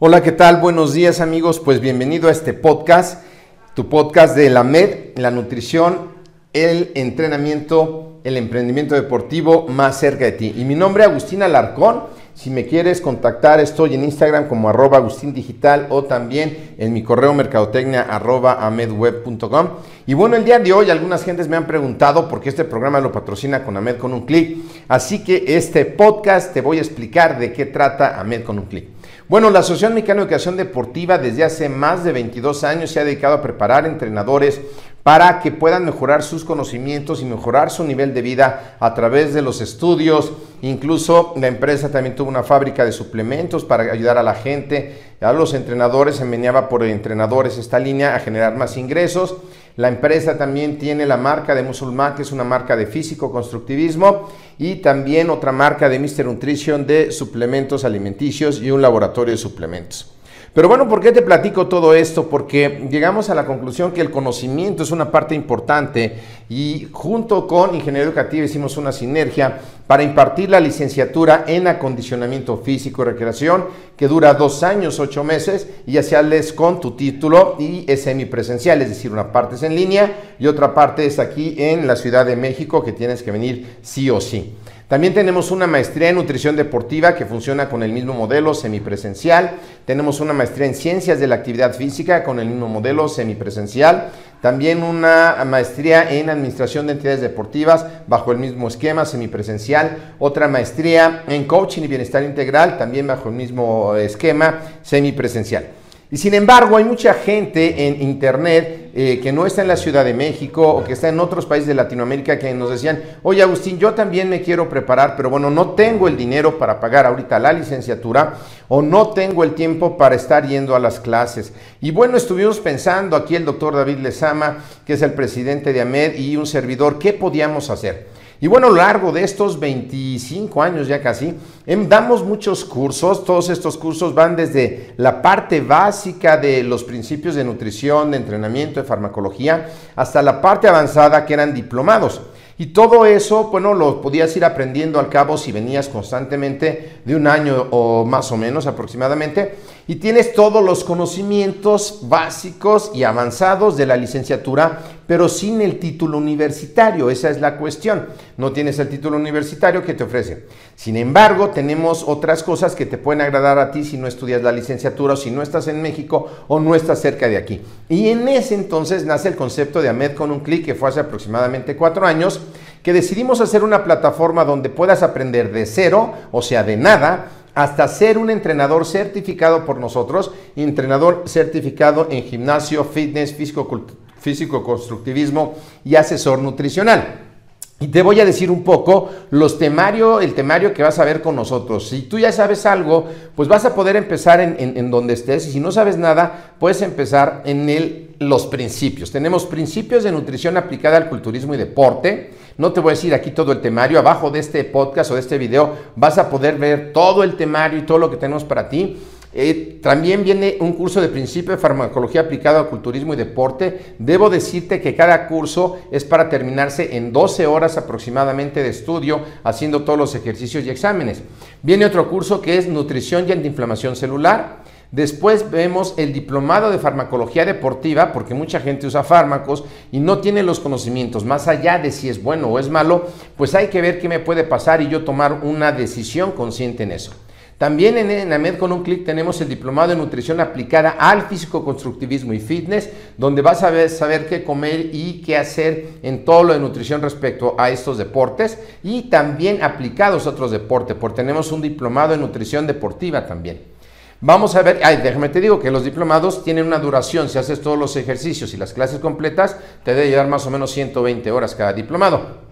Hola, ¿qué tal? Buenos días amigos, pues bienvenido a este podcast, tu podcast de la MED, la nutrición, el entrenamiento, el emprendimiento deportivo más cerca de ti. Y mi nombre es Agustín Alarcón. Si me quieres contactar, estoy en Instagram como arroba o también en mi correo mercadotecnia amedweb.com. Y bueno, el día de hoy algunas gentes me han preguntado por qué este programa lo patrocina con Amed con un clic. Así que este podcast te voy a explicar de qué trata Amed con un clic. Bueno, la Asociación Mexicana de Educación Deportiva desde hace más de 22 años se ha dedicado a preparar entrenadores para que puedan mejorar sus conocimientos y mejorar su nivel de vida a través de los estudios. Incluso la empresa también tuvo una fábrica de suplementos para ayudar a la gente, a los entrenadores, se meneaba por entrenadores esta línea a generar más ingresos. La empresa también tiene la marca de Musulmán, que es una marca de físico constructivismo, y también otra marca de Mr. Nutrition de suplementos alimenticios y un laboratorio de suplementos. Pero bueno, ¿por qué te platico todo esto? Porque llegamos a la conclusión que el conocimiento es una parte importante y junto con Ingeniería Educativa hicimos una sinergia para impartir la licenciatura en acondicionamiento físico y recreación que dura dos años, ocho meses y hacerles con tu título y es semipresencial, es decir, una parte es en línea y otra parte es aquí en la Ciudad de México que tienes que venir sí o sí. También tenemos una maestría en nutrición deportiva que funciona con el mismo modelo semipresencial. Tenemos una maestría en ciencias de la actividad física con el mismo modelo semipresencial. También una maestría en administración de entidades deportivas bajo el mismo esquema semipresencial. Otra maestría en coaching y bienestar integral también bajo el mismo esquema semipresencial. Y sin embargo, hay mucha gente en Internet eh, que no está en la Ciudad de México o que está en otros países de Latinoamérica que nos decían, oye Agustín, yo también me quiero preparar, pero bueno, no tengo el dinero para pagar ahorita la licenciatura o no tengo el tiempo para estar yendo a las clases. Y bueno, estuvimos pensando aquí el doctor David Lezama, que es el presidente de AMED y un servidor, ¿qué podíamos hacer? Y bueno, a lo largo de estos 25 años ya casi, em, damos muchos cursos. Todos estos cursos van desde la parte básica de los principios de nutrición, de entrenamiento, de farmacología, hasta la parte avanzada que eran diplomados. Y todo eso, bueno, lo podías ir aprendiendo al cabo si venías constantemente de un año o más o menos aproximadamente. Y tienes todos los conocimientos básicos y avanzados de la licenciatura, pero sin el título universitario. Esa es la cuestión. No tienes el título universitario que te ofrece. Sin embargo, tenemos otras cosas que te pueden agradar a ti si no estudias la licenciatura o si no estás en México o no estás cerca de aquí. Y en ese entonces nace el concepto de AMED con un clic que fue hace aproximadamente cuatro años que decidimos hacer una plataforma donde puedas aprender de cero, o sea, de nada, hasta ser un entrenador certificado por nosotros, entrenador certificado en gimnasio, fitness, físico-constructivismo y asesor nutricional. Y te voy a decir un poco los temario, el temario que vas a ver con nosotros. Si tú ya sabes algo, pues vas a poder empezar en, en donde estés. Y si no sabes nada, puedes empezar en el, los principios. Tenemos principios de nutrición aplicada al culturismo y deporte. No te voy a decir aquí todo el temario. Abajo de este podcast o de este video vas a poder ver todo el temario y todo lo que tenemos para ti. Eh, también viene un curso de principio de farmacología aplicado al culturismo y deporte. Debo decirte que cada curso es para terminarse en 12 horas aproximadamente de estudio, haciendo todos los ejercicios y exámenes. Viene otro curso que es nutrición y antiinflamación celular. Después vemos el diplomado de farmacología deportiva, porque mucha gente usa fármacos y no tiene los conocimientos, más allá de si es bueno o es malo, pues hay que ver qué me puede pasar y yo tomar una decisión consciente en eso. También en ENAMED con un clic tenemos el diplomado de nutrición aplicada al físico-constructivismo y fitness, donde vas a saber qué comer y qué hacer en todo lo de nutrición respecto a estos deportes y también aplicados a otros deportes, porque tenemos un diplomado en nutrición deportiva también. Vamos a ver, ay, déjame te digo que los diplomados tienen una duración, si haces todos los ejercicios y las clases completas, te debe llevar más o menos 120 horas cada diplomado.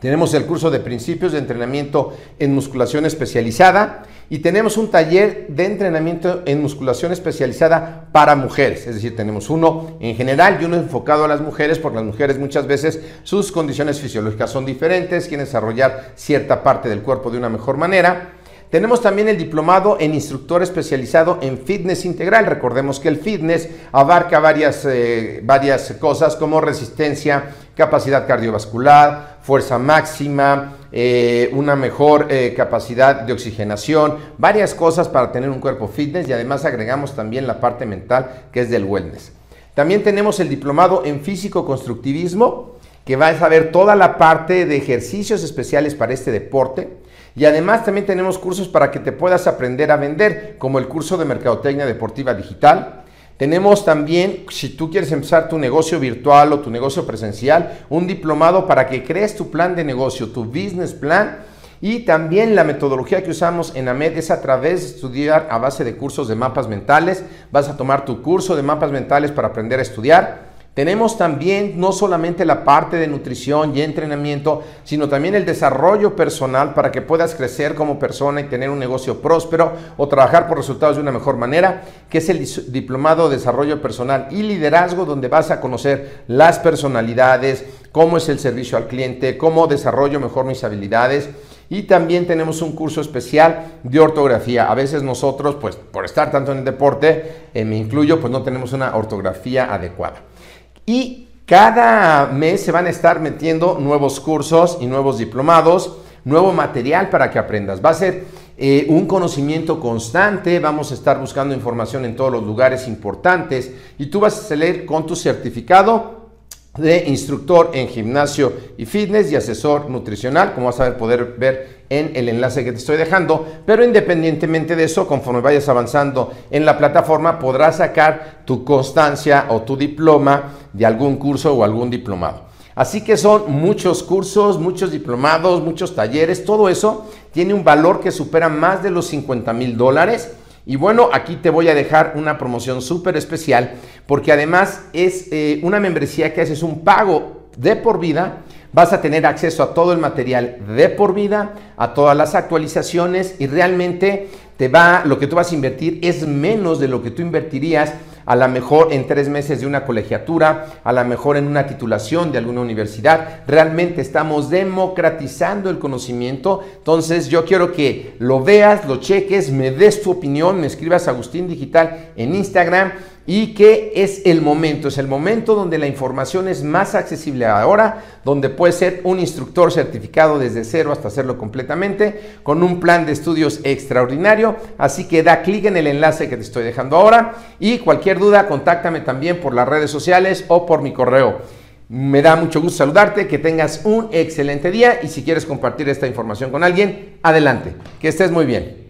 Tenemos el curso de principios de entrenamiento en musculación especializada y tenemos un taller de entrenamiento en musculación especializada para mujeres. Es decir, tenemos uno en general y uno enfocado a las mujeres, porque las mujeres muchas veces sus condiciones fisiológicas son diferentes, quieren desarrollar cierta parte del cuerpo de una mejor manera. Tenemos también el diplomado en instructor especializado en fitness integral. Recordemos que el fitness abarca varias, eh, varias cosas como resistencia, capacidad cardiovascular, fuerza máxima, eh, una mejor eh, capacidad de oxigenación, varias cosas para tener un cuerpo fitness y además agregamos también la parte mental que es del wellness. También tenemos el diplomado en físico constructivismo que va a saber toda la parte de ejercicios especiales para este deporte. Y además también tenemos cursos para que te puedas aprender a vender, como el curso de Mercadotecnia Deportiva Digital. Tenemos también, si tú quieres empezar tu negocio virtual o tu negocio presencial, un diplomado para que crees tu plan de negocio, tu business plan. Y también la metodología que usamos en AMED es a través de estudiar a base de cursos de mapas mentales. Vas a tomar tu curso de mapas mentales para aprender a estudiar. Tenemos también no solamente la parte de nutrición y entrenamiento, sino también el desarrollo personal para que puedas crecer como persona y tener un negocio próspero o trabajar por resultados de una mejor manera, que es el diplomado de desarrollo personal y liderazgo, donde vas a conocer las personalidades, cómo es el servicio al cliente, cómo desarrollo mejor mis habilidades. Y también tenemos un curso especial de ortografía. A veces nosotros, pues por estar tanto en el deporte, eh, me incluyo, pues no tenemos una ortografía adecuada. Y cada mes se van a estar metiendo nuevos cursos y nuevos diplomados, nuevo material para que aprendas. Va a ser eh, un conocimiento constante, vamos a estar buscando información en todos los lugares importantes y tú vas a salir con tu certificado de instructor en gimnasio y fitness y asesor nutricional, como vas a poder ver en el enlace que te estoy dejando, pero independientemente de eso, conforme vayas avanzando en la plataforma, podrás sacar tu constancia o tu diploma de algún curso o algún diplomado. Así que son muchos cursos, muchos diplomados, muchos talleres, todo eso tiene un valor que supera más de los 50 mil dólares y bueno, aquí te voy a dejar una promoción súper especial porque además es eh, una membresía que haces un pago de por vida. Vas a tener acceso a todo el material de por vida, a todas las actualizaciones y realmente te va, lo que tú vas a invertir es menos de lo que tú invertirías a lo mejor en tres meses de una colegiatura, a lo mejor en una titulación de alguna universidad. Realmente estamos democratizando el conocimiento. Entonces yo quiero que lo veas, lo cheques, me des tu opinión, me escribas Agustín Digital en Instagram y que es el momento, es el momento donde la información es más accesible ahora, donde puedes ser un instructor certificado desde cero hasta hacerlo completamente, con un plan de estudios extraordinario. Así que da clic en el enlace que te estoy dejando ahora y cualquier duda, contáctame también por las redes sociales o por mi correo. Me da mucho gusto saludarte, que tengas un excelente día y si quieres compartir esta información con alguien, adelante, que estés muy bien.